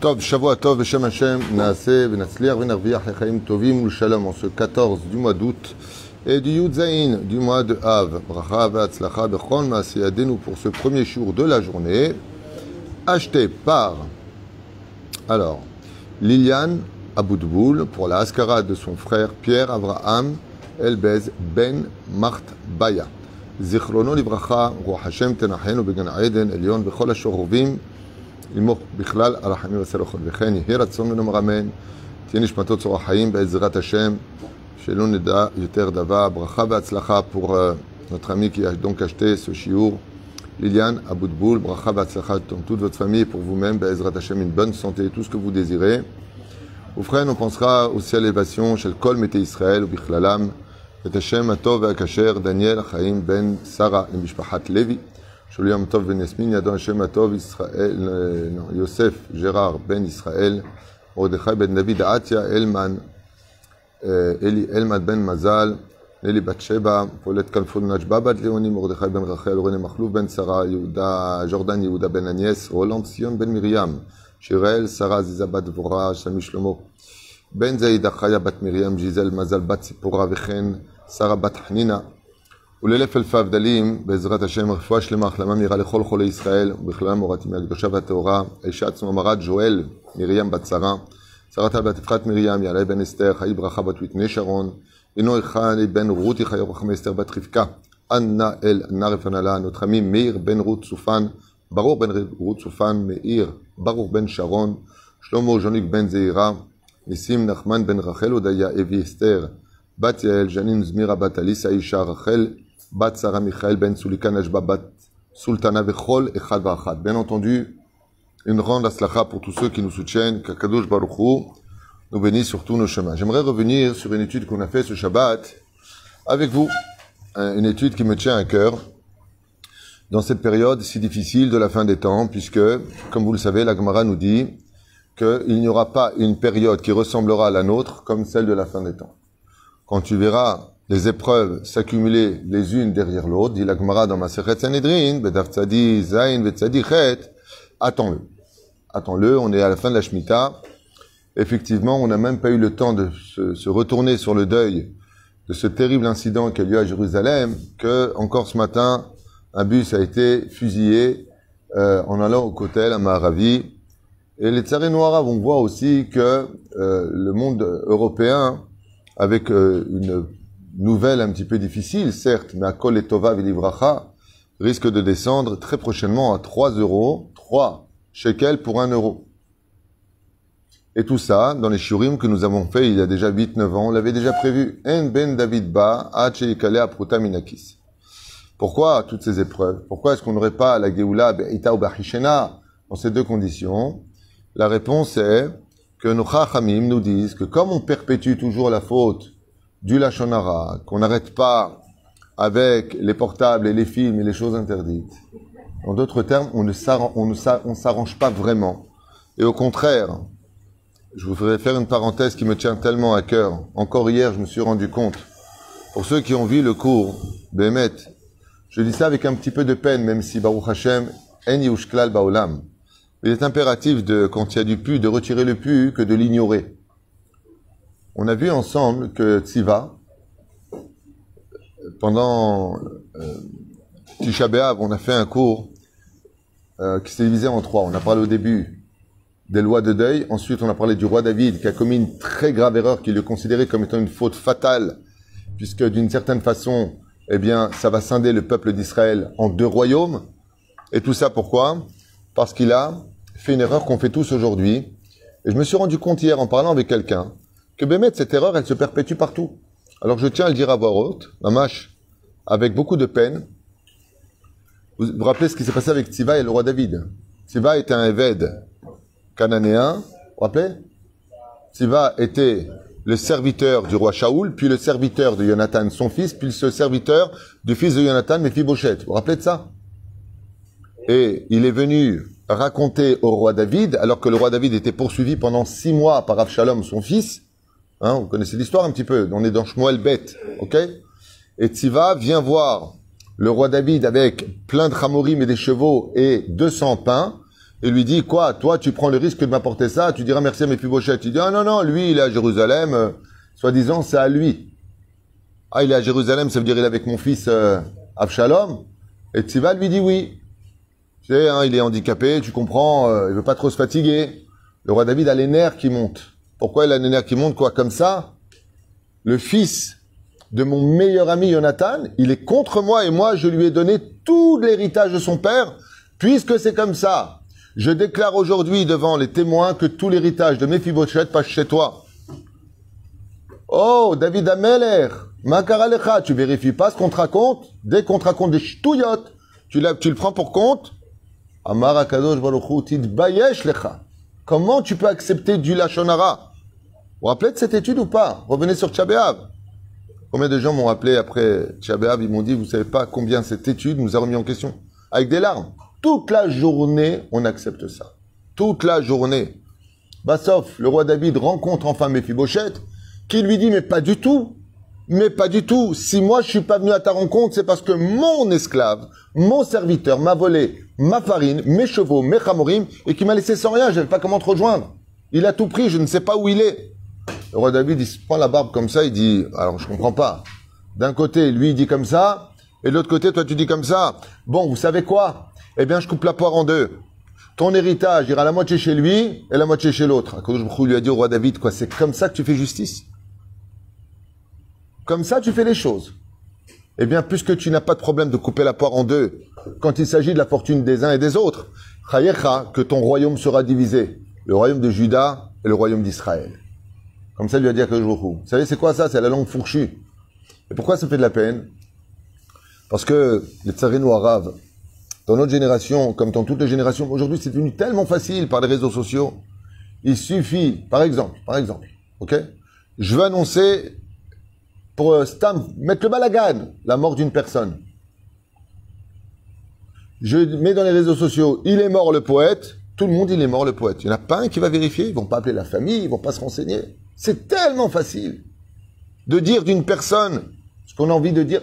Tov, Shavua Tov, Beshem Hashem, Naaseh, Venatzliach, Venarviach, Lechaim Tovim, Shalom, en ce 14 du mois d'août et du Yud Zayin du mois de Av. Bracha, Veatzlacha, Bechon, Maaseyadenu pour ce premier jour de la journée, acheté par, alors, Liliane Aboudboul pour la Haskara de son frère Pierre Avraham Elbez Ben Mart Baya. זיכרונו לברכה, רוח השם תנחנו בגן העדן עליון בכל השורבים, עמו בכלל הרחמים והסלחות. וכן יהי רצון ונאמר אמן, תהיה נשמתו צור החיים בעזרת השם, שלא נדע יותר דבר. ברכה והצלחה pour euh, notre ami qui a donc acheté ce chiour, Liliane Aboudboul, bracha והצלחה dans toute votre famille et pour vous-même, בעזרת השם, une bonne santé, tout ce que vous désirez. Au frère, on pensera aussi à l'élévation chez le Kol Mété Israël ou Bichlalam, את השם הטוב והכשר דניאל חיים בן שרה למשפחת לוי, שלו יום טוב בן יסמין ידו השם הטוב ישראל, לא, יוסף ג'רר בן ישראל, מרדכי בן דוד עטיה אלמן, אלי אלמן בן מזל, אלי בת שבע, פולט כנפון נג'בה בת ליאוני, מרדכי בן רחל, רוני מחלוף בן שרה, יהודה, ג'ורדן יהודה בן אניאס, רולנד ציון בן מרים, שיראל שרה עזיזה בת דבורה, שלמי שלמה, בן זעידה חיה בת מרים, ג'יזל מזל בת ציפורה וכן שרה בת חנינה, ולאלף אלפי הבדלים, בעזרת השם, רפואה שלמה, החלמה מהירה לכל חולי ישראל, ובכללם מורתי מהקדושה והטהורה, האישה עצמה מרת ג'ואל, מרים בת שרה, שרתה בת יפחת מרים, יעלה בן אסתר, חיי ברכה בת ויתני שרון, אינו אחד בן רותי חיי רחמי אסתר בת רבקה, אנא אל אנא רפנלה, notre ami מאיר בן רות צופן, ברור בן רות צופן, מאיר, ברוך בן שרון, שלמה ז'וניק בן זעירה, ניסים נחמן בן רחל הודיה, אבי אסתר, בת יעל, ז'נין זמירה בת אליסה אישה רחל, Bat Sarah Michael Ben Soulikan Bat Sultana Vechol Echad Bien entendu, une grande aslacha pour tous ceux qui nous soutiennent, qu'Akadosh Baruchou nous bénisse sur tous nos chemins. J'aimerais revenir sur une étude qu'on a faite ce Shabbat avec vous, euh, une étude qui me tient à cœur dans cette période si difficile de la fin des temps, puisque, comme vous le savez, la Gemara nous dit qu'il n'y aura pas une période qui ressemblera à la nôtre comme celle de la fin des temps. Quand tu verras les épreuves s'accumuler les unes derrière l'autre, dit la Gemara dans ma Sanhedrin, Bedav Tzadi, Zain, Chet, attends-le. Attends-le, on est à la fin de la Shemitah. Effectivement, on n'a même pas eu le temps de se, retourner sur le deuil de ce terrible incident qui a lieu à Jérusalem, que encore ce matin, un bus a été fusillé euh, en allant au Kotel à Maharavi. Et les Tsarés Noirs, on voit aussi que euh, le monde européen avec euh, une nouvelle un petit peu difficile, certes, mais à Kol et Tova Vilivracha risque de descendre très prochainement à 3 euros, 3 shekels pour 1 euro. Et tout ça, dans les shurim que nous avons fait il y a déjà 8-9 ans, on l'avait déjà prévu. En ben David ba minakis. Pourquoi toutes ces épreuves? Pourquoi est-ce qu'on n'aurait pas la Geoula be'ita ou bachishena dans ces deux conditions? La réponse est que nos chachamim nous disent que comme on perpétue toujours la faute du lachonara, qu'on n'arrête pas avec les portables et les films et les choses interdites, en d'autres termes, on ne s'arrange pas vraiment. Et au contraire, je voudrais faire une parenthèse qui me tient tellement à cœur. Encore hier, je me suis rendu compte, pour ceux qui ont vu le cours Bémet, je dis ça avec un petit peu de peine, même si Baruch Hashem, en yushklal baolam. Il est impératif de, quand il y a du pu, de retirer le pu que de l'ignorer. On a vu ensemble que Tziva, pendant euh, Tisha on a fait un cours euh, qui s'est divisé en trois. On a parlé au début des lois de deuil. Ensuite, on a parlé du roi David qui a commis une très grave erreur qu'il est considéré comme étant une faute fatale, puisque d'une certaine façon, eh bien, ça va scinder le peuple d'Israël en deux royaumes. Et tout ça pourquoi? Parce qu'il a fait une erreur qu'on fait tous aujourd'hui. Et je me suis rendu compte hier en parlant avec quelqu'un que Bémet, cette erreur, elle se perpétue partout. Alors je tiens à le dire à voix haute, Mamash, avec beaucoup de peine. Vous vous rappelez ce qui s'est passé avec Tziva et le roi David Tziva était un Éved cananéen. Vous vous rappelez? Tziva était le serviteur du roi Shaoul, puis le serviteur de Jonathan, son fils, puis le serviteur du fils de Jonathan, Mephibosheth. Vous vous rappelez de ça? Et il est venu raconter au roi David, alors que le roi David était poursuivi pendant six mois par Avshalom, son fils. Hein, vous connaissez l'histoire un petit peu. On est dans Shmuel Bet, ok Et Tziva vient voir le roi David avec plein de chamorim et des chevaux et 200 pains. et lui dit quoi Toi, tu prends le risque de m'apporter ça, tu diras merci à mes Il dit ah non, non, lui, il est à Jérusalem, euh, soi-disant, c'est à lui. Ah, il est à Jérusalem, ça veut dire il est avec mon fils euh, Abshalom. Et Tziva lui dit oui. Tu sais, hein, il est handicapé, tu comprends, euh, il veut pas trop se fatiguer. Le roi David a les nerfs qui montent. Pourquoi il a qui montent Quoi Comme ça, le fils de mon meilleur ami Jonathan, il est contre moi et moi, je lui ai donné tout l'héritage de son père, puisque c'est comme ça. Je déclare aujourd'hui devant les témoins que tout l'héritage de Mephibosheth passe chez toi. Oh, David Ameler, Makaralecha, tu vérifies pas ce qu'on te raconte? Dès qu'on te raconte des ch'touillottes, tu, tu le prends pour compte? Comment tu peux accepter du Lachonara? Vous vous rappelez de cette étude ou pas? Revenez sur Tchabéav. Combien de gens m'ont appelé après Tchabéav Ils m'ont dit, vous savez pas combien cette étude nous a remis en question Avec des larmes. Toute la journée, on accepte ça. Toute la journée. Bassof, le roi David rencontre enfin Mephibosheth, qui lui dit, mais pas du tout. Mais pas du tout. Si moi je suis pas venu à ta rencontre, c'est parce que mon esclave, mon serviteur m'a volé ma farine, mes chevaux, mes chamorim, et qui m'a laissé sans rien. Je ne pas comment te rejoindre. Il a tout pris, je ne sais pas où il est. Le roi David, il se prend la barbe comme ça, il dit, alors je comprends pas. D'un côté, lui, il dit comme ça, et de l'autre côté, toi, tu dis comme ça. Bon, vous savez quoi? Eh bien, je coupe la poire en deux. Ton héritage ira la moitié chez lui et la moitié chez l'autre. je lui a dit au roi David, quoi, c'est comme ça que tu fais justice? Comme ça, tu fais les choses. Eh bien, puisque tu n'as pas de problème de couper la poire en deux, quand il s'agit de la fortune des uns et des autres, que ton royaume sera divisé. Le royaume de Juda et le royaume d'Israël. Comme ça, lui a dit à Vous savez, c'est quoi ça? C'est la langue fourchue. Et pourquoi ça fait de la peine? Parce que les tsarino arabes, dans notre génération, comme dans toutes les générations, aujourd'hui, c'est devenu tellement facile par les réseaux sociaux. Il suffit, par exemple, par exemple, ok? Je veux annoncer pour euh, mettre le balagan, la mort d'une personne. Je mets dans les réseaux sociaux, il est mort le poète, tout le monde il est mort le poète. Il n'y en a pas un qui va vérifier, ils vont pas appeler la famille, ils vont pas se renseigner. C'est tellement facile de dire d'une personne ce qu'on a envie de dire,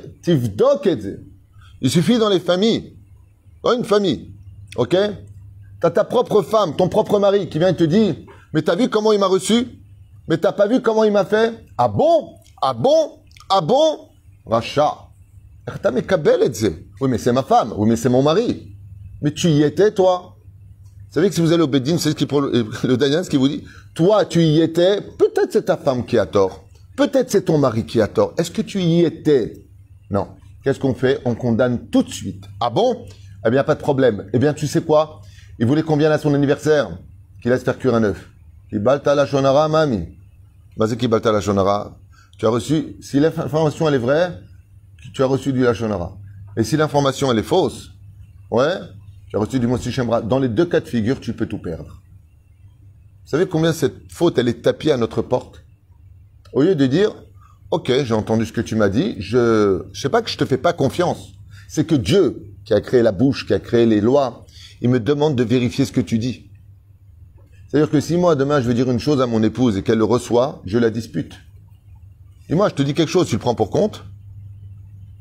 il suffit dans les familles, dans une famille, ok? T'as ta propre femme, ton propre mari qui vient te dire, mais t'as vu comment il m'a reçu? Mais t'as pas vu comment il m'a fait? Ah bon? Ah bon? Ah bon? Racha. Oui, mais c'est ma femme. Oui, mais c'est mon mari. Mais tu y étais, toi. Vous savez que si vous allez au Bedin, c'est ce qui, le Daniel, ce qui vous dit. Toi, tu y étais. Peut-être c'est ta femme qui a tort. Peut-être c'est ton mari qui a tort. Est-ce que tu y étais? Non. Qu'est-ce qu'on fait? On condamne tout de suite. Ah bon? Eh bien, pas de problème. Eh bien, tu sais quoi? Il voulait combien à son anniversaire? Qu'il laisse faire cuire un œuf. Qui balta la shonara, mami. Bah, c'est qui balta la shonara? Tu as reçu, si l'information elle est vraie, tu as reçu du Lachonara. Et si l'information elle est fausse, ouais, tu as reçu du Mossi Shemra. Dans les deux cas de figure, tu peux tout perdre. Vous savez combien cette faute elle est tapée à notre porte? Au lieu de dire, ok, j'ai entendu ce que tu m'as dit, je, je sais pas que je te fais pas confiance. C'est que Dieu, qui a créé la bouche, qui a créé les lois, il me demande de vérifier ce que tu dis. C'est-à-dire que si moi demain je veux dire une chose à mon épouse et qu'elle le reçoit, je la dispute. Et moi, je te dis quelque chose, tu le prends pour compte.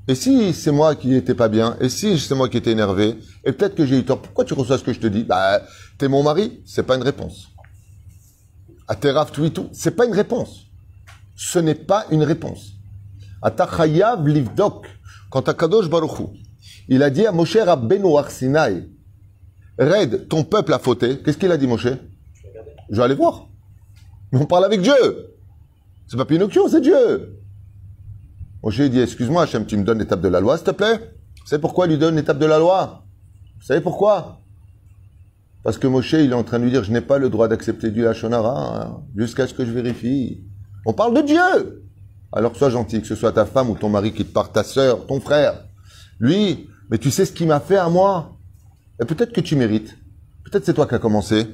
Et si c'est moi qui n'étais pas bien, et si c'est moi qui étais énervé, et peut-être que j'ai eu tort, pourquoi tu reçois ce que je te dis? Bah, t'es mon mari, c'est pas une réponse. Ateraf tout, c'est pas une réponse. Ce n'est pas une réponse. Atachayav livdok, quand Akadosh Baruchou, il a dit à Moshe Rabbeinu Sinai, Red, ton peuple a fauté. Qu'est-ce qu'il a dit, Moshe? Je vais aller voir. Mais on parle avec Dieu. C'est pas Pinocchio, c'est Dieu. Moshe dit, excuse-moi, Hachem, tu me donnes l'étape de la loi, s'il te plaît Vous savez pourquoi il lui donne l'étape de la loi? Vous savez pourquoi? Parce que Moshe, il est en train de lui dire, je n'ai pas le droit d'accepter du Hachonara hein, jusqu'à ce que je vérifie. On parle de Dieu Alors sois gentil, que ce soit ta femme ou ton mari qui te part, ta sœur, ton frère. Lui, mais tu sais ce qu'il m'a fait à moi? Et peut-être que tu mérites. Peut-être c'est toi qui as commencé.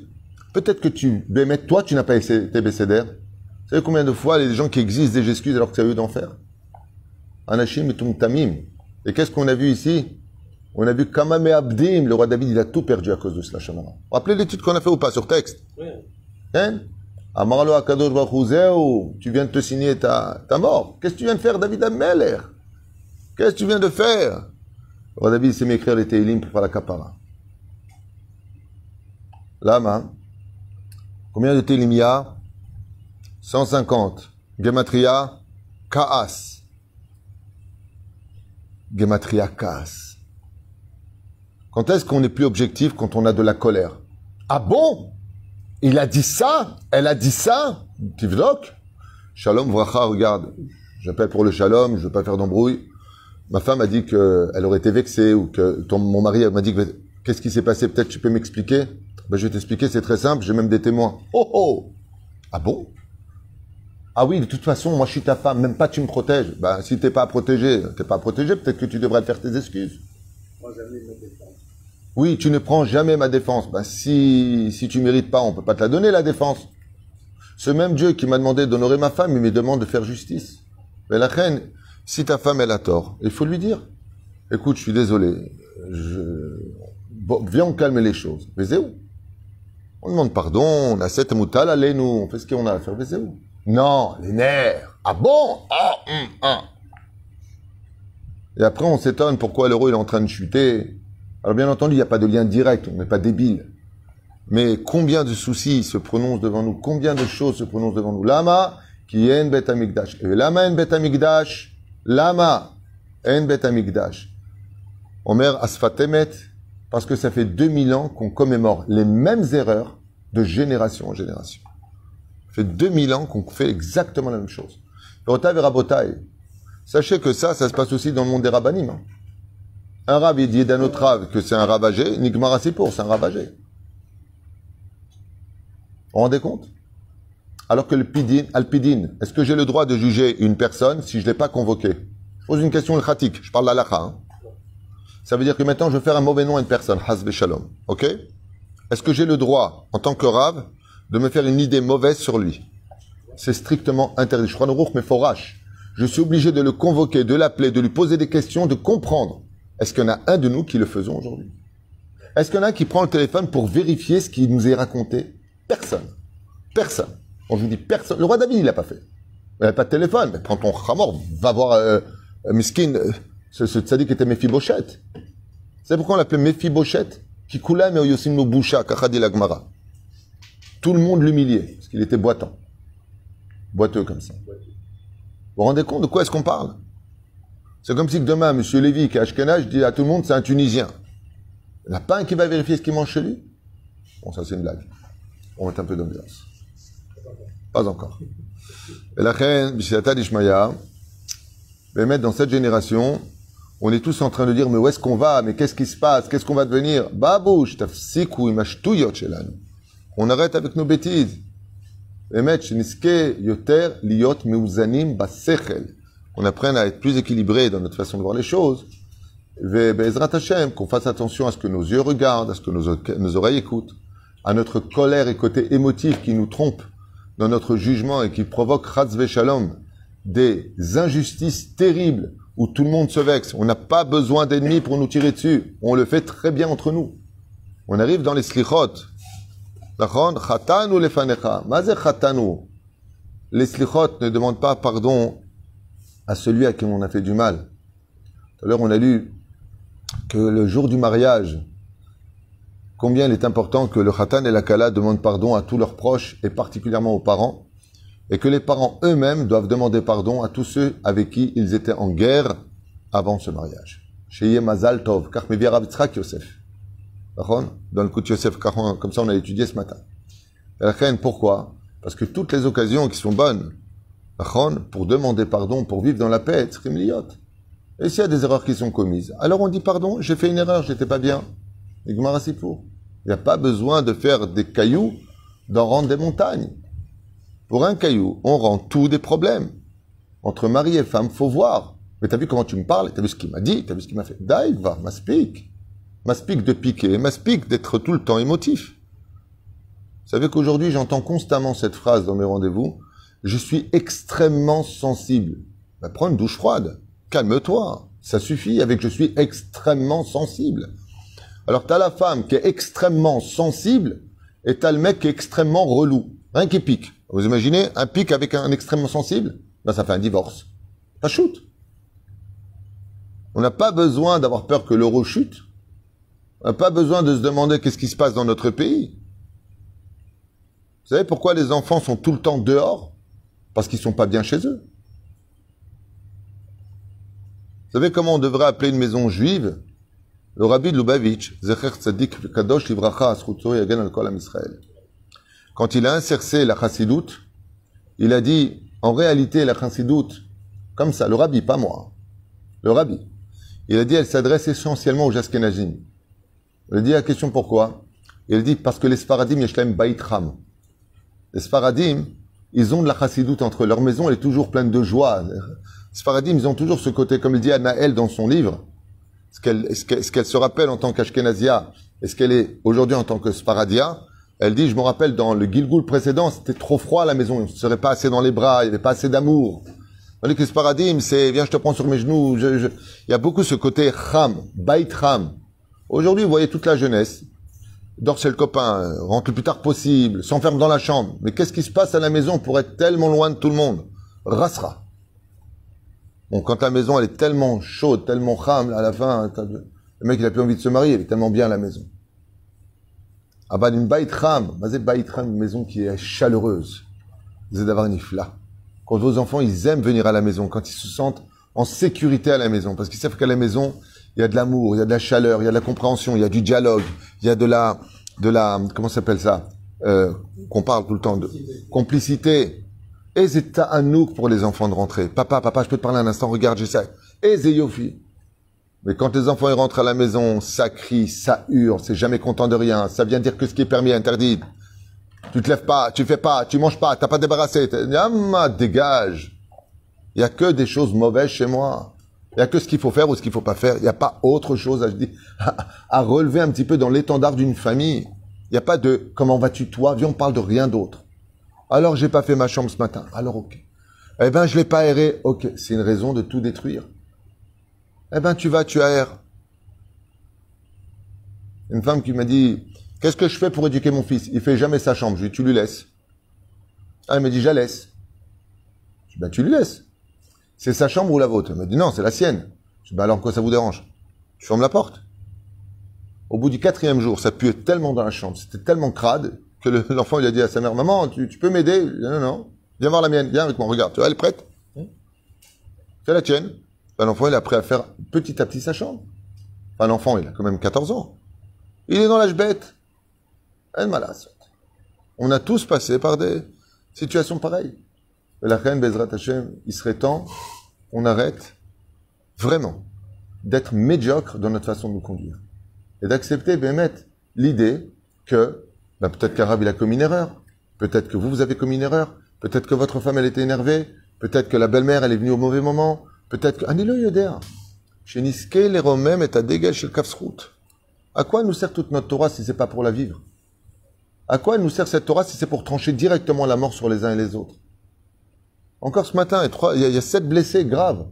Peut-être que tu, mais toi, tu n'as pas été bécédaire. Vous savez combien de fois les gens qui existent des excuses alors que à eux d'en faire Anashim et Tamim. Et qu'est-ce qu'on a vu ici On a vu Kamame Abdim, le roi David, il a tout perdu à cause de cela, rappelez l'étude qu'on a fait ou pas sur texte Oui. Hein Amarlo Akadosh tu viens de te signer ta, ta mort. Qu'est-ce que tu viens de faire, David Ameller Qu'est-ce que tu viens de faire Le roi David s'est mis écrire les Teilim pour faire la kapara. Lama. Combien de télim il y a 150. Gematria, Kaas. Gematria, Kaas. Quand est-ce qu'on est plus objectif quand on a de la colère? Ah bon? Il a dit ça? Elle a dit ça? Tivdok? Shalom Vracha, regarde. J'appelle pour le shalom, je ne veux pas faire d'embrouille. Ma femme a dit qu'elle aurait été vexée ou que mon mari m'a dit qu'est-ce qui s'est passé? Peut-être tu peux m'expliquer? Ben, Je vais t'expliquer, c'est très simple, j'ai même des témoins. Oh oh Ah bon? Ah oui, de toute façon, moi je suis ta femme, même pas tu me protèges. Ben, si t'es pas protégé, t'es pas protégé, peut-être que tu devrais faire tes excuses. Oui, tu ne prends jamais ma défense. Ben, si, si tu mérites pas, on peut pas te la donner, la défense. Ce même Dieu qui m'a demandé d'honorer ma femme, il me demande de faire justice. Mais la reine, si ta femme, elle a tort, il faut lui dire. Écoute, je suis désolé. Je... viens, on calme les choses. Mais où? On demande pardon, on a cette moutale, allez, nous, on fait ce qu'on a à faire. Mais où? Non, les nerfs. Ah bon? Ah, hum, ah. Et après, on s'étonne pourquoi l'euro est en train de chuter. Alors, bien entendu, il n'y a pas de lien direct, on n'est pas débile. Mais combien de soucis se prononcent devant nous? Combien de choses se prononcent devant nous? Lama, qui est un bet amigdash. Et lama en bet amigdash Lama en bet amigdash. Omer asfatemet, parce que ça fait 2000 ans qu'on commémore les mêmes erreurs de génération en génération. Fait 2000 ans qu'on fait exactement la même chose. Rotav et Sachez que ça, ça se passe aussi dans le monde des rabbinim. Hein. Un rab, il dit d'un autre rab que c'est un ravagé, Nigmar pour, c'est un ravagé. Vous vous rendez compte? Alors que le pidin, alpidine, est-ce que j'ai le droit de juger une personne si je ne l'ai pas convoqué Je pose une question khatik, je parle d'Alakha. Hein. Ça veut dire que maintenant je vais faire un mauvais nom à une personne, hasbe shalom. Ok? Est-ce que j'ai le droit, en tant que rave, de me faire une idée mauvaise sur lui C'est strictement interdit. Je crois mais forache. Je suis obligé de le convoquer, de l'appeler, de lui poser des questions, de comprendre. Est-ce qu'il y en a un de nous qui le faisons aujourd'hui? Est-ce qu'il y en a un qui prend le téléphone pour vérifier ce qui nous est raconté? Personne. Personne. On vous dit personne. Le roi David, il l'a pas fait. Il n'a pas de téléphone. Mais prends ton ramor, va voir euh, euh Miskin, euh, ce, ce qui était Mephibosheth. C'est pourquoi on l'appelait Mephibosheth Qui coulait mais Yosim Boucha, Kachadi Lagmara. Tout le monde l'humiliait, parce qu'il était boitant. Boiteux comme ça. Vous vous rendez compte de quoi est-ce qu'on parle? C'est comme si demain, M. Lévy, qui est Ashkenaz, dit à tout le monde, c'est un Tunisien. Il n'y en a pas un qui va vérifier ce qu'il mange chez lui? Bon, ça c'est une blague on met un peu d'ambiance. Pas encore. Et la reine, mettre dans cette génération, on est tous en train de dire, mais où est-ce qu'on va? Mais qu'est-ce qui se passe? Qu'est-ce qu'on va devenir? Babouche, On arrête avec nos bêtises. On apprenne à être plus équilibré dans notre façon de voir les choses. Qu'on fasse attention à ce que nos yeux regardent, à ce que nos oreilles écoutent à notre colère et côté émotif qui nous trompe dans notre jugement et qui provoque des injustices terribles où tout le monde se vexe. On n'a pas besoin d'ennemis pour nous tirer dessus. On le fait très bien entre nous. On arrive dans les slichot. Chatanu lefanecha. chatanu. Les slichot ne demandent pas pardon à celui à qui on a fait du mal. Tout à l'heure, on a lu que le jour du mariage, combien il est important que le khatan et la kala demandent pardon à tous leurs proches et particulièrement aux parents, et que les parents eux-mêmes doivent demander pardon à tous ceux avec qui ils étaient en guerre avant ce mariage. Chez Mazal Tov, Yosef. Dans le coup de Yosef, comme ça on a étudié ce matin. Pourquoi? Parce que toutes les occasions qui sont bonnes, pour demander pardon, pour vivre dans la paix, et s'il y a des erreurs qui sont commises, alors on dit pardon, j'ai fait une erreur, j'étais pas bien. Il n'y a pas besoin de faire des cailloux, d'en rendre des montagnes. Pour un caillou, on rend tout des problèmes. Entre mari et femme, faut voir. Mais t'as vu comment tu me parles, t'as vu ce qu'il m'a dit, t'as vu ce qu'il m'a fait? Daïva, m'aspique. M'aspique de piquer, m'aspique d'être tout le temps émotif. Vous savez qu'aujourd'hui, j'entends constamment cette phrase dans mes rendez-vous. Je suis extrêmement sensible. Ben, prends une douche froide. Calme-toi. Ça suffit avec je suis extrêmement sensible. Alors, tu as la femme qui est extrêmement sensible et tu as le mec qui est extrêmement relou. Rien qui pique. Vous imaginez un pic avec un extrêmement sensible? Ben, Ça fait un divorce. Ça shoot. On n'a pas besoin d'avoir peur que l'euro chute. N'a pas besoin de se demander qu'est-ce qui se passe dans notre pays. Vous savez pourquoi les enfants sont tout le temps dehors? Parce qu'ils sont pas bien chez eux. Vous savez comment on devrait appeler une maison juive? Le rabbi de Lubavitch, Zecher Tzadik Kadosh Livracha Asruto Yagen al Kol Israël. Quand il a insercé la chassidoute, il a dit, en réalité, la chassidoute, comme ça, le rabbi, pas moi, le rabbi, il a dit, elle s'adresse essentiellement aux Ashkenazim. A dit la question pourquoi Il dit, parce que les Sfaradim, Yeshlaim Baitram. Les Sfaradim, ils ont de la chassidoute entre eux. Leur maison, elle est toujours pleine de joie. Les Sfaradim, ils ont toujours ce côté, comme il dit Anaël dans son livre, ce qu'elle ce qu'elle se rappelle en tant qu'Ashkenazia, et ce qu'elle est aujourd'hui en tant que Sfaradia, elle dit, je me rappelle dans le Gilgul précédent, c'était trop froid à la maison, on ne serait pas assez dans les bras, il n'y avait pas assez d'amour. Tandis que ce paradigme, c'est, viens, je te prends sur mes genoux. Il y a beaucoup ce côté ram, bait ram. Aujourd'hui, vous voyez toute la jeunesse. Dors chez le copain, rentre le plus tard possible, s'enferme dans la chambre. Mais qu'est-ce qui se passe à la maison pour être tellement loin de tout le monde? Rasra. Bon, quand la maison, elle est tellement chaude, tellement ram, à la fin, le mec, il a plus envie de se marier, il est tellement bien à la maison. Ah bah, une bait ram, bait ram, une maison qui est chaleureuse. Vous d'avoir une ifla quand vos enfants, ils aiment venir à la maison, quand ils se sentent en sécurité à la maison, parce qu'ils savent qu'à la maison, il y a de l'amour, il y a de la chaleur, il y a de la compréhension, il y a du dialogue, il y a de la, de la, comment s'appelle ça, euh, qu'on parle tout le temps de complicité. Et c'est à nous pour les enfants de rentrer. Papa, papa, je peux te parler un instant, regarde, j'essaie. Et Yofi. Mais quand les enfants ils rentrent à la maison, ça crie, ça hurle, c'est jamais content de rien, ça vient dire que ce qui est permis est interdit. Tu te lèves pas, tu fais pas, tu manges pas, t'as pas débarrassé. Ah, dégage. Il y a que des choses mauvaises chez moi. Il y a que ce qu'il faut faire ou ce qu'il faut pas faire. Il n'y a pas autre chose à, relever un petit peu dans l'étendard d'une famille. Il n'y a pas de comment vas-tu toi? Viens, on parle de rien d'autre. Alors j'ai pas fait ma chambre ce matin. Alors ok. Eh ben je l'ai pas aéré. Ok, c'est une raison de tout détruire. Eh ben tu vas, tu aères. Une femme qui m'a dit Qu'est-ce que je fais pour éduquer mon fils? Il fait jamais sa chambre. Je lui dis, tu lui laisses. Ah, il me dit, je la laisse. Je dis, ben, tu lui laisses. C'est sa chambre ou la vôtre? Il me dit, non, c'est la sienne. Je dis, ben, alors, quoi ça vous dérange? Je ferme la porte. Au bout du quatrième jour, ça puait tellement dans la chambre, c'était tellement crade, que l'enfant, a dit à sa mère, maman, tu, peux m'aider? Non, non. Viens voir la mienne, viens avec moi, regarde. Tu vois, elle est prête C'est la tienne. Ben, l'enfant, il a appris à faire petit à petit sa chambre. L'enfant, il a quand même 14 ans. Il est dans l'âge bête. On a tous passé par des situations pareilles. Bezrat il serait temps qu'on arrête vraiment d'être médiocre dans notre façon de nous conduire. Et d'accepter, mettre l'idée que ben, peut-être qu'Arabe a commis une erreur, peut-être que vous, vous avez commis une erreur, peut-être que votre femme, elle était énervée, peut-être que la belle-mère, elle est venue au mauvais moment, peut-être que... Anilo Yoder, chez Niske, les Romains est à dégage chez le Kafsrout. À quoi nous sert toute notre Torah si c'est pas pour la vivre? À quoi nous sert cette Torah si c'est pour trancher directement la mort sur les uns et les autres? Encore ce matin, il y, a, sept blessés graves.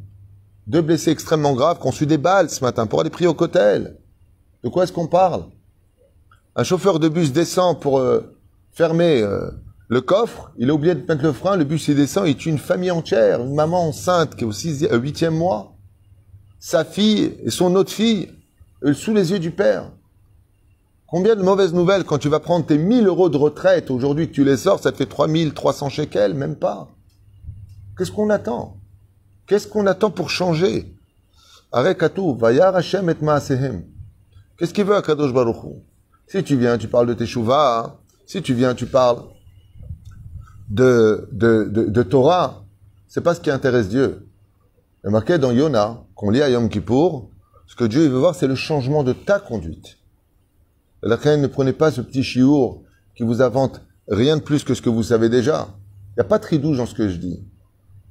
Deux blessés extrêmement graves qui ont su des balles ce matin pour aller prier au cotel. De quoi est-ce qu'on parle? Un chauffeur de bus descend pour euh, fermer euh, le coffre. Il a oublié de mettre le frein. Le bus il descend. Il tue une famille entière. Une maman enceinte qui est au euh, huitième mois. Sa fille et son autre fille sous les yeux du père. Combien de mauvaises nouvelles quand tu vas prendre tes 1000 euros de retraite, aujourd'hui que tu les sors, ça te fait 3300 shekels, même pas. Qu'est-ce qu'on attend? Qu'est-ce qu'on attend pour changer? Qu'est-ce qu'il veut à Kadosh Baruch Si tu viens, tu parles de Teshuvah. Si tu viens, tu parles de, de, de, de Torah. C'est pas ce qui intéresse Dieu. Il a marqué dans Yona, qu'on lit à Yom Kippour, ce que Dieu veut voir, c'est le changement de ta conduite. La ne prenez pas ce petit chiour qui vous invente rien de plus que ce que vous savez déjà. Il n'y a pas de ridouche dans ce que je dis.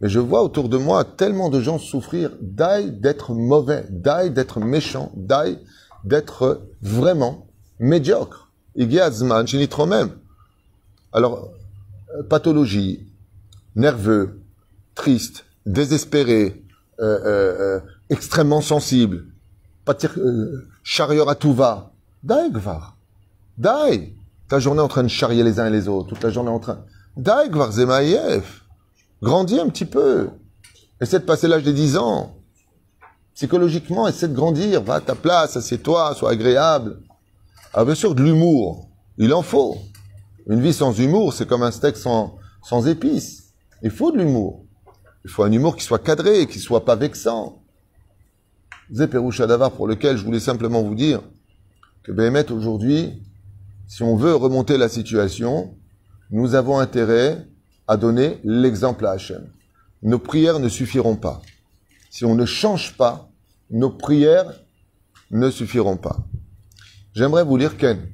Mais je vois autour de moi tellement de gens souffrir d'ail d'être mauvais, d'ail d'être méchant, d'ail d'être vraiment médiocre. Azman, trop même. Alors, euh, pathologie, nerveux, triste, désespéré, euh, euh, extrêmement sensible, charieur à tout va, Dai, Gvar. Ta journée en train de charrier les uns et les autres. Toute la journée en train. Dai, Gvar, Zemaïef. Grandis un petit peu. Essaie de passer l'âge des 10 ans. Psychologiquement, essaie de grandir. Va à ta place, assieds-toi, sois agréable. Ah, bien sûr, de l'humour. Il en faut. Une vie sans humour, c'est comme un steak sans, épices. Il faut de l'humour. Il faut un humour qui soit cadré, qui soit pas vexant. Davar, pour lequel je voulais simplement vous dire que Béhémet, aujourd'hui, si on veut remonter la situation, nous avons intérêt à donner l'exemple à Hachem. Nos prières ne suffiront pas. Si on ne change pas, nos prières ne suffiront pas. J'aimerais vous lire Ken.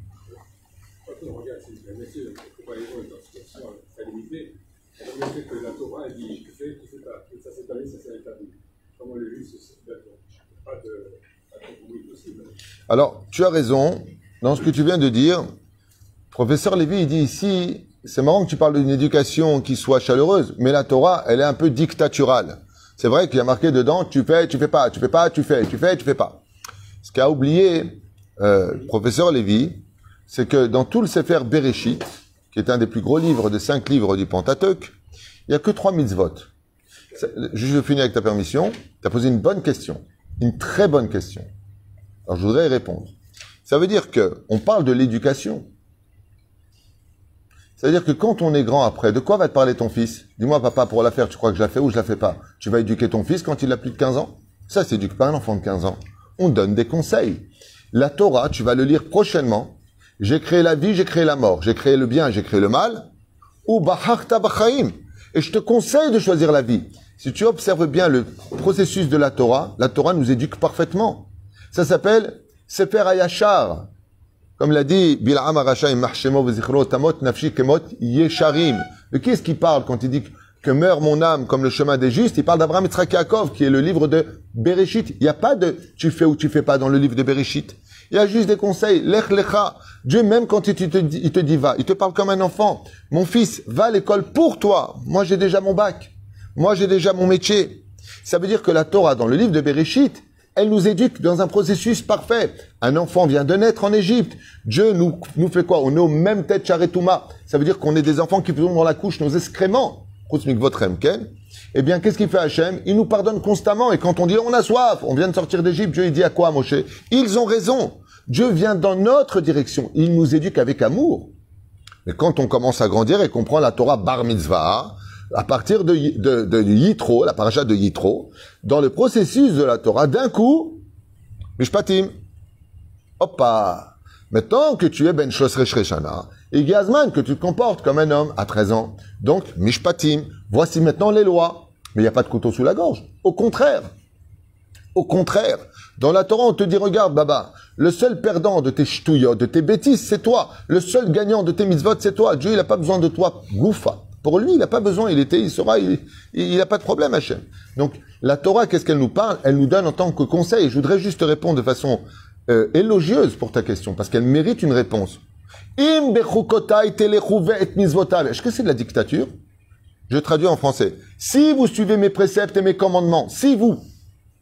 Alors, tu as raison dans ce que tu viens de dire. Professeur Lévy, il dit ici, c'est marrant que tu parles d'une éducation qui soit chaleureuse, mais la Torah, elle est un peu dictaturale. C'est vrai qu'il y a marqué dedans, tu fais, tu fais pas, tu fais pas, tu fais, tu fais, tu fais pas. Ce qu'a oublié euh, professeur Lévy, c'est que dans tout le Sefer Bereshit, qui est un des plus gros livres des cinq livres du Pentateuch, il n'y a que trois mitzvot. Je finis avec ta permission. Tu as posé une bonne question. Une très bonne question. Alors je voudrais y répondre. Ça veut dire que on parle de l'éducation. C'est-à-dire que quand on est grand après, de quoi va te parler ton fils? Dis-moi, papa, pour la faire, tu crois que je la fais ou je la fais pas? Tu vas éduquer ton fils quand il a plus de 15 ans? Ça, c'est pas un enfant de 15 ans. On donne des conseils. La Torah, tu vas le lire prochainement. J'ai créé la vie, j'ai créé la mort. J'ai créé le bien, j'ai créé le mal. Ou baharta bachaim. Et je te conseille de choisir la vie. Si tu observes bien le processus de la Torah, la Torah nous éduque parfaitement. Ça s'appelle Sefer Ayashar. Comme l'a dit Bil'am Arashaim Tamot Nafshi Kemot Yesharim. De qui est-ce qui parle quand il dit que meurt mon âme comme le chemin des justes? Il parle d'Abraham Yitzhak qui est le livre de Bereshit. Il n'y a pas de tu fais ou tu fais pas dans le livre de Bereshit. Il y a juste des conseils. Lech lecha. Dieu, même quand il te, dit, il te dit va, il te parle comme un enfant. Mon fils, va à l'école pour toi. Moi, j'ai déjà mon bac. Moi, j'ai déjà mon métier. Ça veut dire que la Torah, dans le livre de Bereshit, elle nous éduque dans un processus parfait. Un enfant vient de naître en Égypte. Dieu nous, nous fait quoi? On est aux mêmes têtes charetouma. Ça veut dire qu'on est des enfants qui faisons dans la couche nos excréments. Eh bien, qu'est-ce qu'il fait Hachem? Il nous pardonne constamment. Et quand on dit on a soif, on vient de sortir d'Égypte, Dieu il dit à quoi Moshe? Ils ont raison. Dieu vient dans notre direction. Il nous éduque avec amour. Mais quand on commence à grandir et qu'on prend la Torah bar mitzvah, à partir de, Yitro, la paracha de Yitro, dans le processus de la Torah, d'un coup, Mishpatim. Hoppa. Maintenant que tu es Ben et Gazman, que tu te comportes comme un homme à 13 ans. Donc, Mishpatim. Voici maintenant les lois. Mais il n'y a pas de couteau sous la gorge. Au contraire. Au contraire. Dans la Torah, on te dit, regarde, Baba, le seul perdant de tes ch'touillots, de tes bêtises, c'est toi. Le seul gagnant de tes mitzvot, c'est toi. Dieu, il n'a pas besoin de toi. Goufa. Pour lui, il n'a pas besoin, il était, il sera, il n'a pas de problème, Hachem. Donc, la Torah, qu'est-ce qu'elle nous parle? Elle nous donne en tant que conseil. Je voudrais juste te répondre de façon euh, élogieuse pour ta question, parce qu'elle mérite une réponse. Est-ce que c'est de la dictature? Je traduis en français. Si vous suivez mes préceptes et mes commandements, si vous,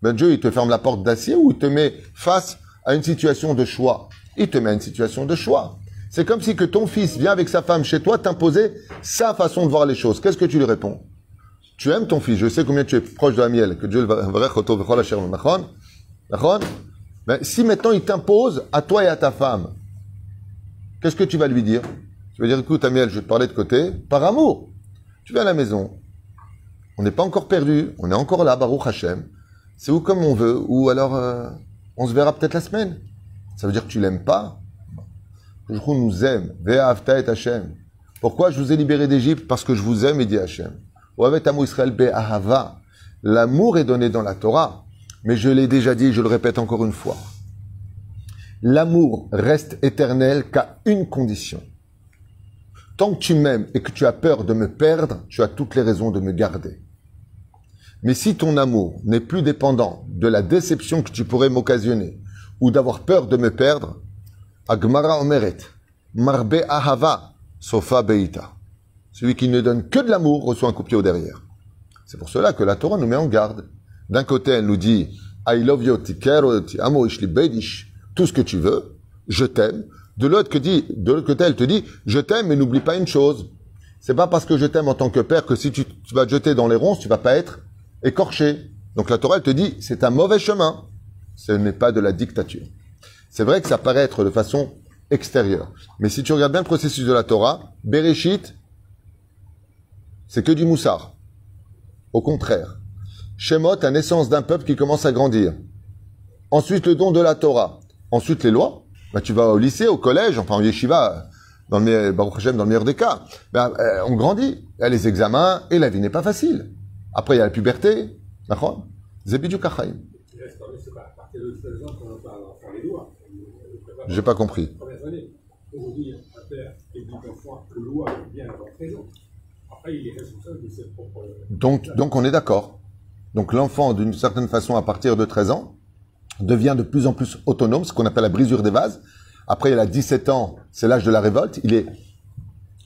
ben Dieu, il te ferme la porte d'acier ou il te met face à une situation de choix. Il te met à une situation de choix. C'est comme si que ton fils vient avec sa femme chez toi t'imposer sa façon de voir les choses. Qu'est-ce que tu lui réponds? Tu aimes ton fils. Je sais combien tu es proche de la miel. Que Dieu le mais si maintenant il t'impose à toi et à ta femme, qu'est-ce que tu vas lui dire? Tu vas dire, écoute, Amiel, je vais te parler de côté, par amour. Tu viens à la maison. On n'est pas encore perdu. On est encore là, Baruch Hashem. C'est où comme on veut. Ou alors, euh, on se verra peut-être la semaine. Ça veut dire que tu l'aimes pas nous aime. et Hashem. Pourquoi je vous ai libéré d'Égypte Parce que je vous aime, et dit Hashem. L'amour est donné dans la Torah, mais je l'ai déjà dit, je le répète encore une fois. L'amour reste éternel qu'à une condition. Tant que tu m'aimes et que tu as peur de me perdre, tu as toutes les raisons de me garder. Mais si ton amour n'est plus dépendant de la déception que tu pourrais m'occasionner ou d'avoir peur de me perdre, Agmara Omeret, Marbe Ahava, Sofa Beita. Celui qui ne donne que de l'amour reçoit un coup de pied au derrière. C'est pour cela que la Torah nous met en garde. D'un côté, elle nous dit I love you, tout ce que tu veux, je t'aime. De l'autre côté, elle te dit je t'aime, mais n'oublie pas une chose. C'est pas parce que je t'aime en tant que père que si tu, vas te jeter dans les ronces, tu vas pas être écorché. Donc la Torah, elle te dit c'est un mauvais chemin. Ce n'est pas de la dictature. C'est vrai que ça paraît être de façon extérieur. Mais si tu regardes bien le processus de la Torah, Bereshit, c'est que du moussard. Au contraire. Shemot, la naissance d'un peuple qui commence à grandir. Ensuite, le don de la Torah. Ensuite, les lois. Bah, tu vas au lycée, au collège, enfin en yeshiva, dans le, dans le meilleur des cas. Ben, euh, on grandit. Il y a les examens et la vie n'est pas facile. Après, il y a la puberté. D'accord? Zebidou Kachaim. J'ai pas compris. Donc, donc on est d'accord. Donc l'enfant, d'une certaine façon, à partir de 13 ans, devient de plus en plus autonome, ce qu'on appelle la brisure des vases. Après, il a 17 ans, c'est l'âge de la révolte. Il est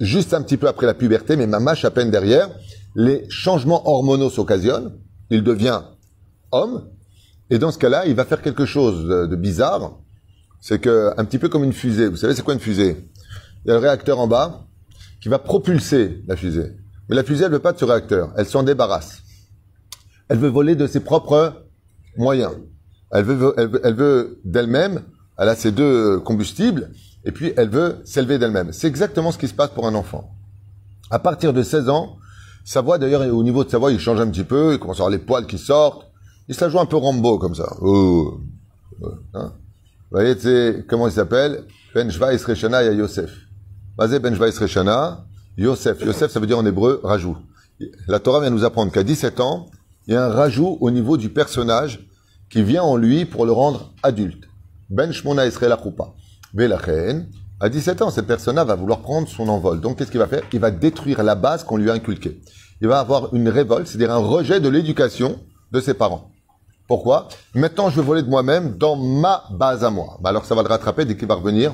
juste un petit peu après la puberté, mais mâche à peine derrière. Les changements hormonaux s'occasionnent. Il devient homme. Et dans ce cas-là, il va faire quelque chose de, bizarre. C'est que, un petit peu comme une fusée. Vous savez, c'est quoi une fusée? Il y a le réacteur en bas qui va propulser la fusée. Mais la fusée, elle veut pas de ce réacteur. Elle s'en débarrasse. Elle veut voler de ses propres moyens. Elle veut, elle veut, d'elle-même, elle a ses deux combustibles, et puis elle veut s'élever d'elle-même. C'est exactement ce qui se passe pour un enfant. À partir de 16 ans, sa voix, d'ailleurs, au niveau de sa voix, il change un petit peu, il commence à avoir les poils qui sortent. Il se la joue un peu Rambo, comme ça. Oh. Hein. Vous voyez, c'est, comment il s'appelle? Ben Shvaïs Reshana et Yosef. Basé Ben Shvaïs Reshana, Yosef. Yosef, ça veut dire en hébreu, rajout. La Torah vient nous apprendre qu'à 17 ans, il y a un rajout au niveau du personnage qui vient en lui pour le rendre adulte. Ben Shmona Israël Akoupa. Belachen, à 17 ans, cette personne-là va vouloir prendre son envol. Donc, qu'est-ce qu'il va faire? Il va détruire la base qu'on lui a inculquée. Il va avoir une révolte, c'est-à-dire un rejet de l'éducation de ses parents. Pourquoi? Maintenant, je veux voler de moi-même dans ma base à moi. Bah, alors, ça va le rattraper dès qu'il va revenir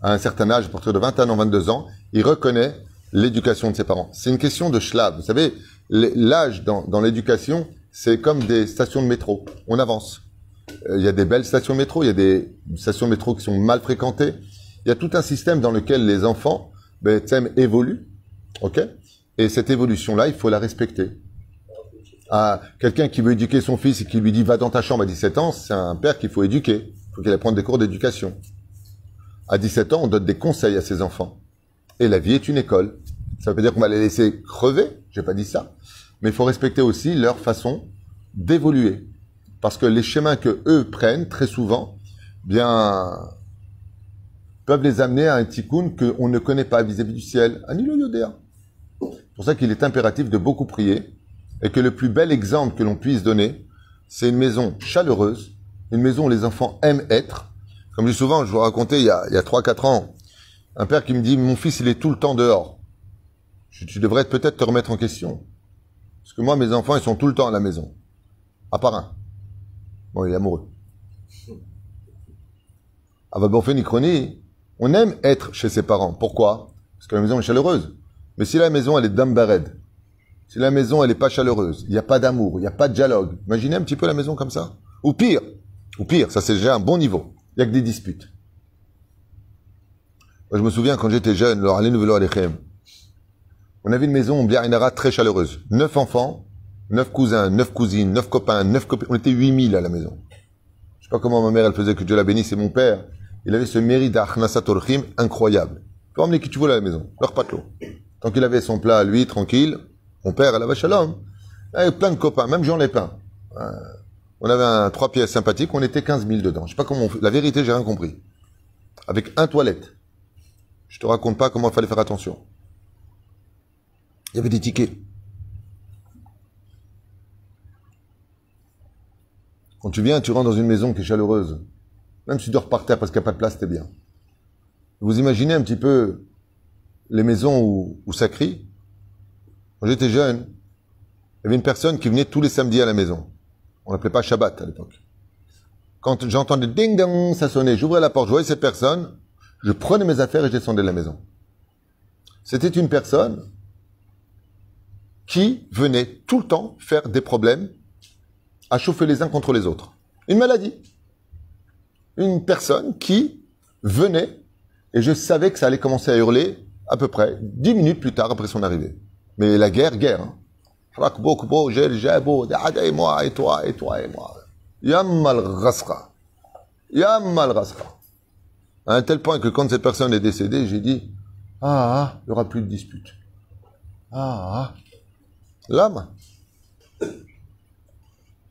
à un certain âge, à partir de 21 ans, 22 ans. Il reconnaît l'éducation de ses parents. C'est une question de schlav. Vous savez, l'âge dans, dans l'éducation, c'est comme des stations de métro. On avance. Euh, il y a des belles stations de métro, il y a des stations de métro qui sont mal fréquentées. Il y a tout un système dans lequel les enfants ben, évoluent. OK? Et cette évolution-là, il faut la respecter. À quelqu'un qui veut éduquer son fils et qui lui dit va dans ta chambre à 17 ans, c'est un père qu'il faut éduquer. Il faut qu'il apprenne des cours d'éducation. À 17 ans, on donne des conseils à ses enfants. Et la vie est une école. Ça veut dire qu'on va les laisser crever, j'ai pas dit ça. Mais il faut respecter aussi leur façon d'évoluer. Parce que les chemins que eux prennent, très souvent, bien, peuvent les amener à un tikkun qu'on ne connaît pas vis-à-vis du ciel. Anilo Yodéa. C'est pour ça qu'il est impératif de beaucoup prier et que le plus bel exemple que l'on puisse donner, c'est une maison chaleureuse, une maison où les enfants aiment être. Comme je dis souvent, je vous racontais il y a, il y a 3-4 ans, un père qui me dit, mon fils, il est tout le temps dehors. Tu devrais peut-être te remettre en question. Parce que moi, mes enfants, ils sont tout le temps à la maison. À part un. Bon, il est amoureux. Ah bah, bon, on aime être chez ses parents. Pourquoi? Parce que la maison est chaleureuse. Mais si la maison, elle est d'ambared, si la maison, elle est pas chaleureuse, il n'y a pas d'amour, il n'y a pas de dialogue, imaginez un petit peu la maison comme ça. Ou pire, ou pire, ça c'est déjà un bon niveau. Il n'y a que des disputes. Moi, je me souviens quand j'étais jeune, on avait une maison, Biarinara, très chaleureuse. Neuf enfants, neuf cousins, neuf cousines, neuf copains, neuf copines. On était 8000 à la maison. Je sais pas comment ma mère, elle faisait que Dieu la bénisse et mon père. Il avait ce mérite d'Achnasat incroyable. Tu peux emmener qui tu veux à la maison. Leur patelot. Tant qu'il avait son plat, lui, tranquille. Mon père, elle avait shalom. Il avait plein de copains, même Jean Lépin. Euh, on avait un trois pièces sympathique, on était 15 000 dedans. Je sais pas comment on fait. La vérité, j'ai rien compris. Avec un toilette. Je te raconte pas comment il fallait faire attention. Il y avait des tickets. Quand tu viens, tu rentres dans une maison qui est chaleureuse. Même si tu dors par terre parce qu'il n'y a pas de place, t'es bien. Vous imaginez un petit peu les maisons où, où ça crie? Quand j'étais jeune, il y avait une personne qui venait tous les samedis à la maison. On l'appelait pas Shabbat à l'époque. Quand j'entendais ding dong, ça sonnait, j'ouvrais la porte, je voyais cette personne, je prenais mes affaires et je descendais de la maison. C'était une personne qui venait tout le temps faire des problèmes à chauffer les uns contre les autres. Une maladie. Une personne qui venait, et je savais que ça allait commencer à hurler à peu près dix minutes plus tard après son arrivée. Mais la guerre, guerre. Hein. et moi, et toi, et toi, et moi. Yammal. Yammal ghasra. À un tel point que quand cette personne est décédée, j'ai dit, ah, ah, il n'y aura plus de dispute. Ah, ah. L'âme.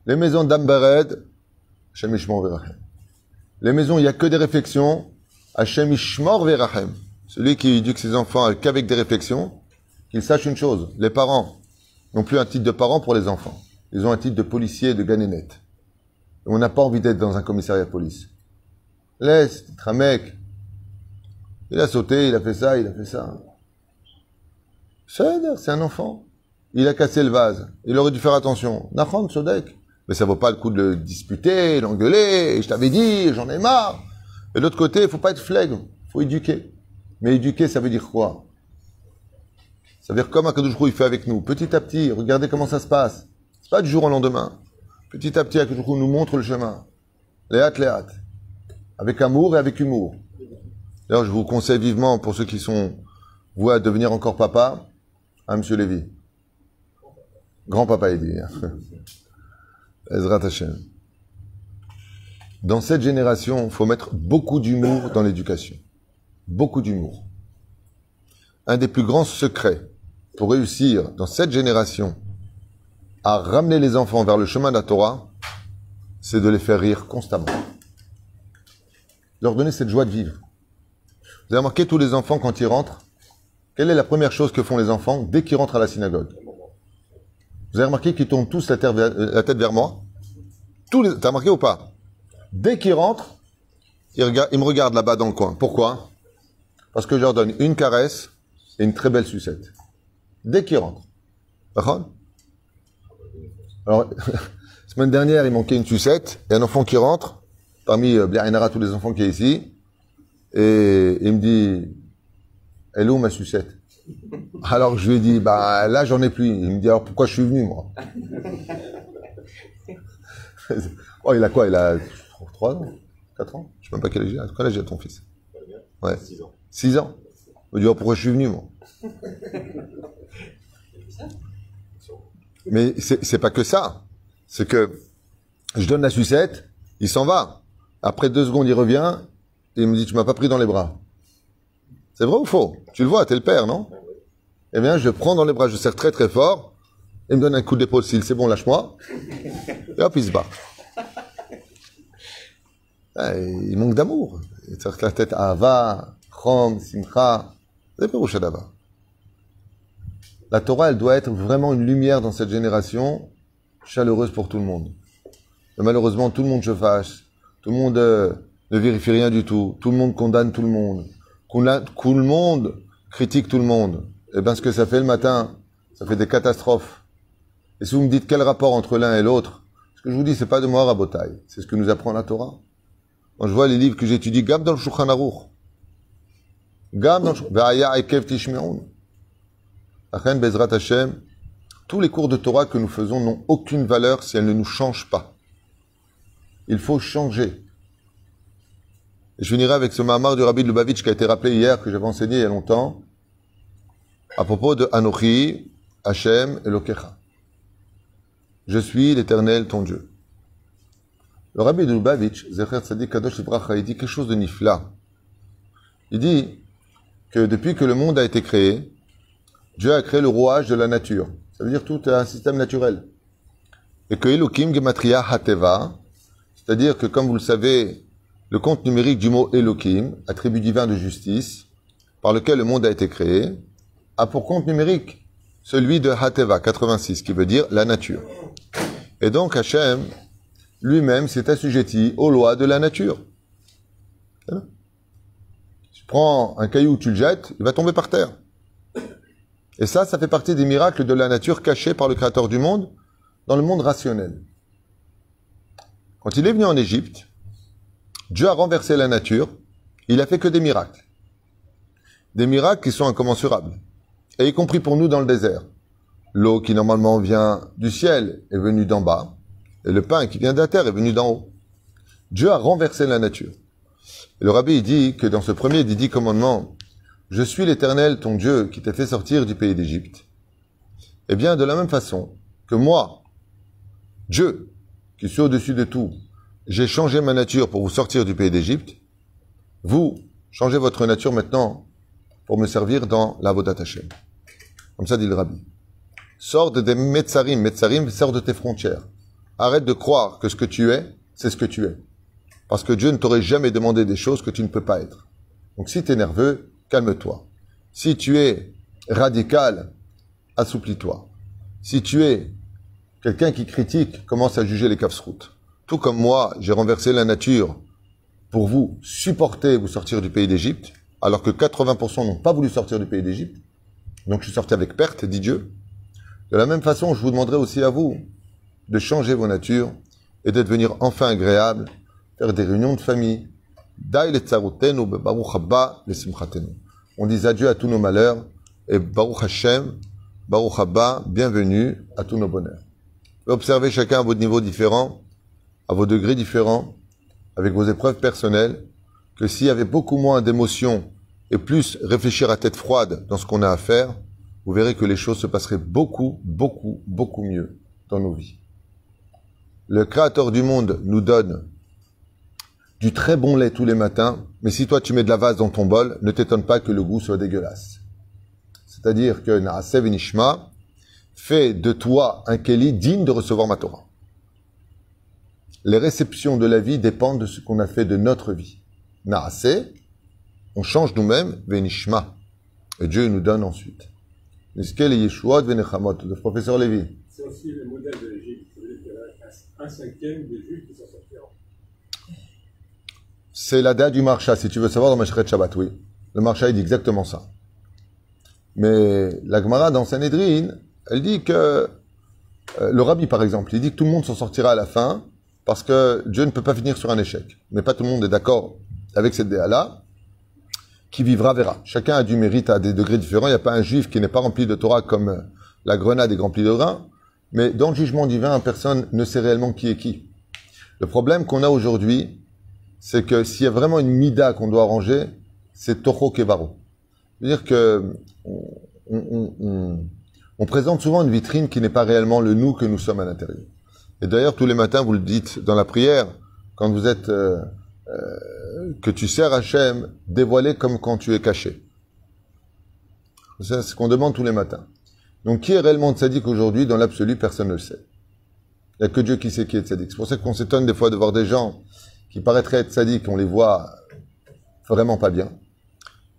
Les maisons d'Ambered, Hashem Ishmor Verachem. Les maisons, il n'y a que des réflexions, Hashem Ishmor Verachem. Celui qui éduque ses enfants qu'avec des réflexions, qu'il sache une chose, les parents n'ont plus un titre de parent pour les enfants. Ils ont un titre de policier de ganénette. On n'a pas envie d'être dans un commissariat de police. Laisse, être un mec. Il a sauté, il a fait ça, il a fait ça. C'est un enfant. Il a cassé le vase. Il aurait dû faire attention. Nachon, Sodek. Mais ça vaut pas le coup de le disputer, l'engueuler. Je t'avais dit, j'en ai marre. Et de l'autre côté, il faut pas être flegme. Il faut éduquer. Mais éduquer, ça veut dire quoi? Ça veut dire comme Akadosh il fait avec nous. Petit à petit, regardez comment ça se passe. C'est pas du jour au lendemain. Petit à petit, Akadosh nous montre le chemin. Léat, léat. Avec amour et avec humour. D'ailleurs, je vous conseille vivement, pour ceux qui sont voués à devenir encore papa, à M. Lévy? Grand-papa, il. Ezra Hashem. Dans cette génération, il faut mettre beaucoup d'humour dans l'éducation. Beaucoup d'humour. Un des plus grands secrets pour réussir dans cette génération à ramener les enfants vers le chemin de la Torah, c'est de les faire rire constamment. Leur donner cette joie de vivre. Vous avez remarqué tous les enfants quand ils rentrent, quelle est la première chose que font les enfants dès qu'ils rentrent à la synagogue? Vous avez remarqué qu'ils tournent tous la, tête vers moi? Tous les... T'as remarqué ou pas? Dès qu'ils rentrent, ils me regardent là-bas dans le coin. Pourquoi? Parce que je leur donne une caresse et une très belle sucette. Dès qu'ils rentrent. Alors, semaine dernière, il manquait une sucette et un enfant qui rentre, parmi euh, tous les enfants qui est ici, et il me dit, elle est où ma sucette? Alors je lui ai dit, bah là j'en ai plus. Il me dit, alors pourquoi je suis venu moi? Oh, il a quoi? Il a 3 ans? 4 ans? Je sais même pas quel âge il a. Quel âge a ton fils? Ouais. 6 ans. 6 ans Il me dit, pourquoi je suis venu moi? Mais c'est pas que ça. C'est que je donne la sucette, il s'en va. Après deux secondes, il revient, et il me dit, tu m'as pas pris dans les bras. C'est vrai ou faux? Tu le vois, t'es le père, non? Eh bien, je prends dans les bras, je serre très très fort, il me donne un coup d'épaule, s'il c'est bon, lâche-moi. Et hop, il se bat. Il manque d'amour. Il la tête à Ava, Chom, Simcha. C'est La Torah, elle doit être vraiment une lumière dans cette génération, chaleureuse pour tout le monde. malheureusement, tout le monde se fâche. Tout le monde euh, ne vérifie rien du tout. Tout le monde condamne tout le monde. Tout le monde critique tout le monde. Et eh bien, ce que ça fait le matin, ça fait des catastrophes. Et si vous me dites quel rapport entre l'un et l'autre, ce que je vous dis, c'est pas de moi à. C'est ce que nous apprend la Torah. Quand je vois les livres que j'étudie, Gab dans le Shulchan Aruch. Gab dans le Tishmeun. Bezrat Hashem. Tous les cours de Torah que nous faisons n'ont aucune valeur si elles ne nous changent pas. Il faut changer. Je finirai avec ce Mahamar du Rabbi Lubavitch qui a été rappelé hier, que j'avais enseigné il y a longtemps, à propos de Anochi, Hashem et Lokecha. Je suis l'éternel ton Dieu. Le Rabbi de Lubavitch, Zecher Tzadik Kadosh Ibracha, il dit quelque chose de nifla. Il dit que depuis que le monde a été créé, Dieu a créé le rouage de la nature. Ça veut dire tout un système naturel. Et que Elohim Gematria Hateva, c'est-à-dire que comme vous le savez, le compte numérique du mot Elohim, attribut divin de justice, par lequel le monde a été créé, a pour compte numérique celui de Hateva 86, qui veut dire la nature. Et donc Hachem lui-même s'est assujetti aux lois de la nature. Tu prends un caillou, tu le jettes, il va tomber par terre. Et ça, ça fait partie des miracles de la nature cachés par le Créateur du monde dans le monde rationnel. Quand il est venu en Égypte, Dieu a renversé la nature, il a fait que des miracles. Des miracles qui sont incommensurables. Et y compris pour nous dans le désert. L'eau qui normalement vient du ciel est venue d'en bas, et le pain qui vient de la terre est venu d'en haut. Dieu a renversé la nature. Le rabbi dit que dans ce premier des dix commandements, je suis l'éternel ton Dieu qui t'a fait sortir du pays d'Égypte. Eh bien, de la même façon que moi, Dieu, qui suis au-dessus de tout, j'ai changé ma nature pour vous sortir du pays d'Égypte, Vous, changez votre nature maintenant pour me servir dans la Vodat Hashem. Comme ça dit le rabbi. Sors de des Metzarim. Metzarim, sors de tes frontières. Arrête de croire que ce que tu es, c'est ce que tu es. Parce que Dieu ne t'aurait jamais demandé des choses que tu ne peux pas être. Donc si tu nerveux, calme-toi. Si tu es radical, assouplis-toi. Si tu es quelqu'un qui critique, commence à juger les routes. Tout comme moi, j'ai renversé la nature pour vous supporter vous sortir du pays d'Égypte, alors que 80% n'ont pas voulu sortir du pays d'Égypte. Donc je suis sorti avec perte, dit Dieu. De la même façon, je vous demanderai aussi à vous de changer vos natures et de devenir enfin agréable, faire des réunions de famille. On dit adieu à tous nos malheurs et Baruch Hashem, Baruch Haba, bienvenue à tous nos bonheurs. Observez chacun à votre niveau différent, à vos degrés différents, avec vos épreuves personnelles, que s'il y avait beaucoup moins d'émotions et plus réfléchir à tête froide dans ce qu'on a à faire, vous verrez que les choses se passeraient beaucoup, beaucoup, beaucoup mieux dans nos vies. Le Créateur du monde nous donne du très bon lait tous les matins, mais si toi tu mets de la vase dans ton bol, ne t'étonne pas que le goût soit dégueulasse. C'est-à-dire que Naasev Nishma fait de toi un Keli digne de recevoir ma Torah. Les réceptions de la vie dépendent de ce qu'on a fait de notre vie. Naase, on change nous-mêmes, Venishma. Et Dieu nous donne ensuite. Le professeur Lévy. C'est aussi le modèle de l'Égypte. Un cinquième des Juifs qui s'en sortiront. C'est la date du Marcha, si tu veux savoir, dans Mashret Shabbat, oui. Le Marcha, il dit exactement ça. Mais la Gemara, dans Sanhedrin, elle dit que euh, le rabbi, par exemple, il dit que tout le monde s'en sortira à la fin parce que Dieu ne peut pas finir sur un échec. Mais pas tout le monde est d'accord avec cette déa-là qui vivra verra. Chacun a du mérite à des degrés différents. Il n'y a pas un juif qui n'est pas rempli de Torah comme euh, la grenade est remplie de grains. Mais dans le jugement divin, personne ne sait réellement qui est qui. Le problème qu'on a aujourd'hui, c'est que s'il y a vraiment une mida qu'on doit arranger, c'est Toho Kebaro. C'est-à-dire que on, présente souvent une vitrine qui n'est pas réellement le nous que nous sommes à l'intérieur. Et d'ailleurs, tous les matins, vous le dites dans la prière, quand vous êtes euh, euh, que tu sers Hachem dévoilé comme quand tu es caché. C'est ce qu'on demande tous les matins. Donc, qui est réellement tzaddik aujourd'hui Dans l'absolu, personne ne le sait. Il n'y a que Dieu qui sait qui est tzaddik. C'est pour ça qu'on s'étonne des fois de voir des gens qui paraîtraient être tzaddik, on les voit vraiment pas bien.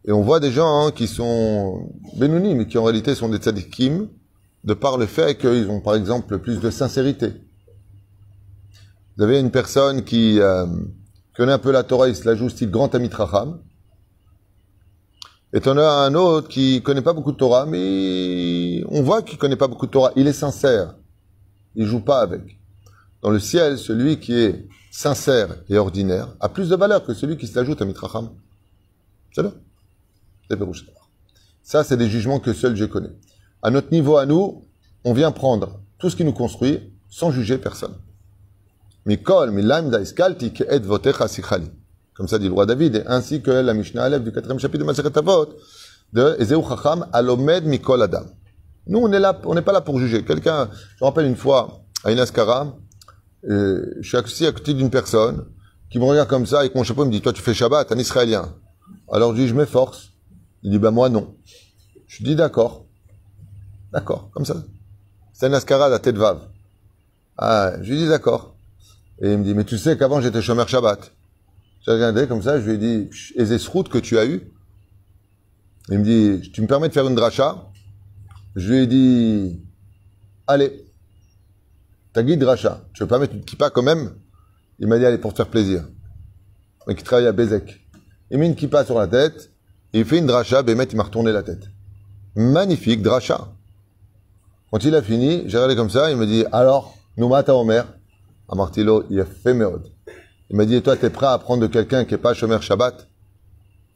Et on voit des gens hein, qui sont bénounis, mais qui en réalité sont des tzaddikim, de par le fait qu'ils ont par exemple plus de sincérité. Vous avez une personne qui... Euh, connaît un peu la Torah, il se la joue style grand ami Tracham. Et on a un autre qui connaît pas beaucoup de Torah, mais on voit qu'il connaît pas beaucoup de Torah. Il est sincère. Il joue pas avec. Dans le ciel, celui qui est sincère et ordinaire a plus de valeur que celui qui se l'ajoute à Mitracham. C'est là. Ça, c'est des jugements que seul je connais. À notre niveau, à nous, on vient prendre tout ce qui nous construit sans juger personne. Comme ça dit le roi David, ainsi que la Mishnah Aleph du quatrième chapitre de Maseret Avot, de Ezeu Chacham alomed mikol adam. Nous, on on n'est pas là pour juger. Quelqu'un, je me rappelle une fois, à une je suis assis à côté d'une personne, qui me regarde comme ça, avec mon chapeau, il me dit, toi, tu fais Shabbat, un Israélien. Alors, je dis, je m'efforce. Il dit, bah, moi, non. Je dis, d'accord. D'accord, comme ça. C'est un askara à tête vave. Ah, je lui dis, d'accord. Et il me dit, mais tu sais qu'avant j'étais chômeur Shabbat. J'ai regardé comme ça, je lui ai dit, et ces route que tu as eu Il me dit, tu me permets de faire une dracha? Je lui ai dit, allez, t'as guide dracha, tu veux pas mettre une kippa quand même? Il m'a dit, allez, pour te faire plaisir. Mais qui travaille à Bézek. Il met une kippa sur la tête, et il fait une dracha, Bémet, il m'a retourné la tête. Magnifique dracha. Quand il a fini, j'ai regardé comme ça, il me dit, alors, nous mata Omer Amartilo, il a fait. Il m'a dit, toi, t'es prêt à apprendre de quelqu'un qui est pas chômeur Shabbat?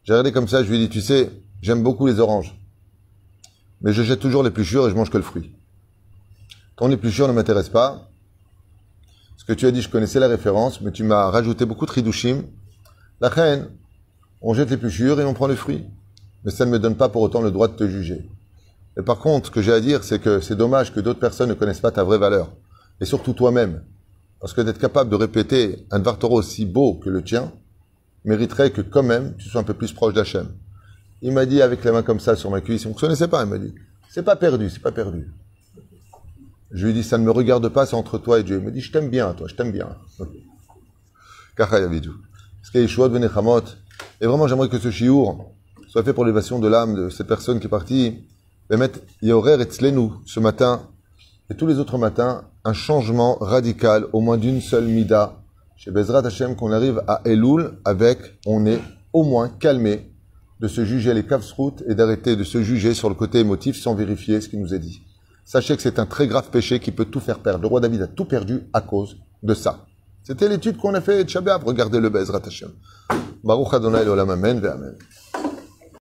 J'ai regardé comme ça, je lui ai dit, tu sais, j'aime beaucoup les oranges. Mais je jette toujours les pluchures et je mange que le fruit. Ton épluchure ne m'intéresse pas. Ce que tu as dit, je connaissais la référence, mais tu m'as rajouté beaucoup de ridushim. La reine, on jette les pluchures et on prend le fruit. Mais ça ne me donne pas pour autant le droit de te juger. Et par contre, ce que j'ai à dire, c'est que c'est dommage que d'autres personnes ne connaissent pas ta vraie valeur. Et surtout toi-même. Parce que d'être capable de répéter un Dvartoro aussi beau que le tien, mériterait que quand même tu sois un peu plus proche d'Hachem. Il m'a dit avec la main comme ça sur ma cuisse, on ne connaissait pas, il m'a dit, c'est pas perdu, c'est pas perdu. Je lui dit, ça ne me regarde pas, c'est entre toi et Dieu. Il m'a dit, je t'aime bien, toi, je t'aime bien. Nechamot. Et vraiment, j'aimerais que ce chiour soit fait pour l'élévation de l'âme de cette personne qui est partie. ce matin, et tous les autres matins, un changement radical, au moins d'une seule mida, chez Bezrat Hashem, qu'on arrive à Elul avec, on est au moins calmé de se juger les kavsrout et d'arrêter de se juger sur le côté émotif sans vérifier ce qui nous est dit. Sachez que c'est un très grave péché qui peut tout faire perdre. Le roi David a tout perdu à cause de ça. C'était l'étude qu'on a fait de Shabbat. Regardez le Bezrat Hashem. Ve Amen.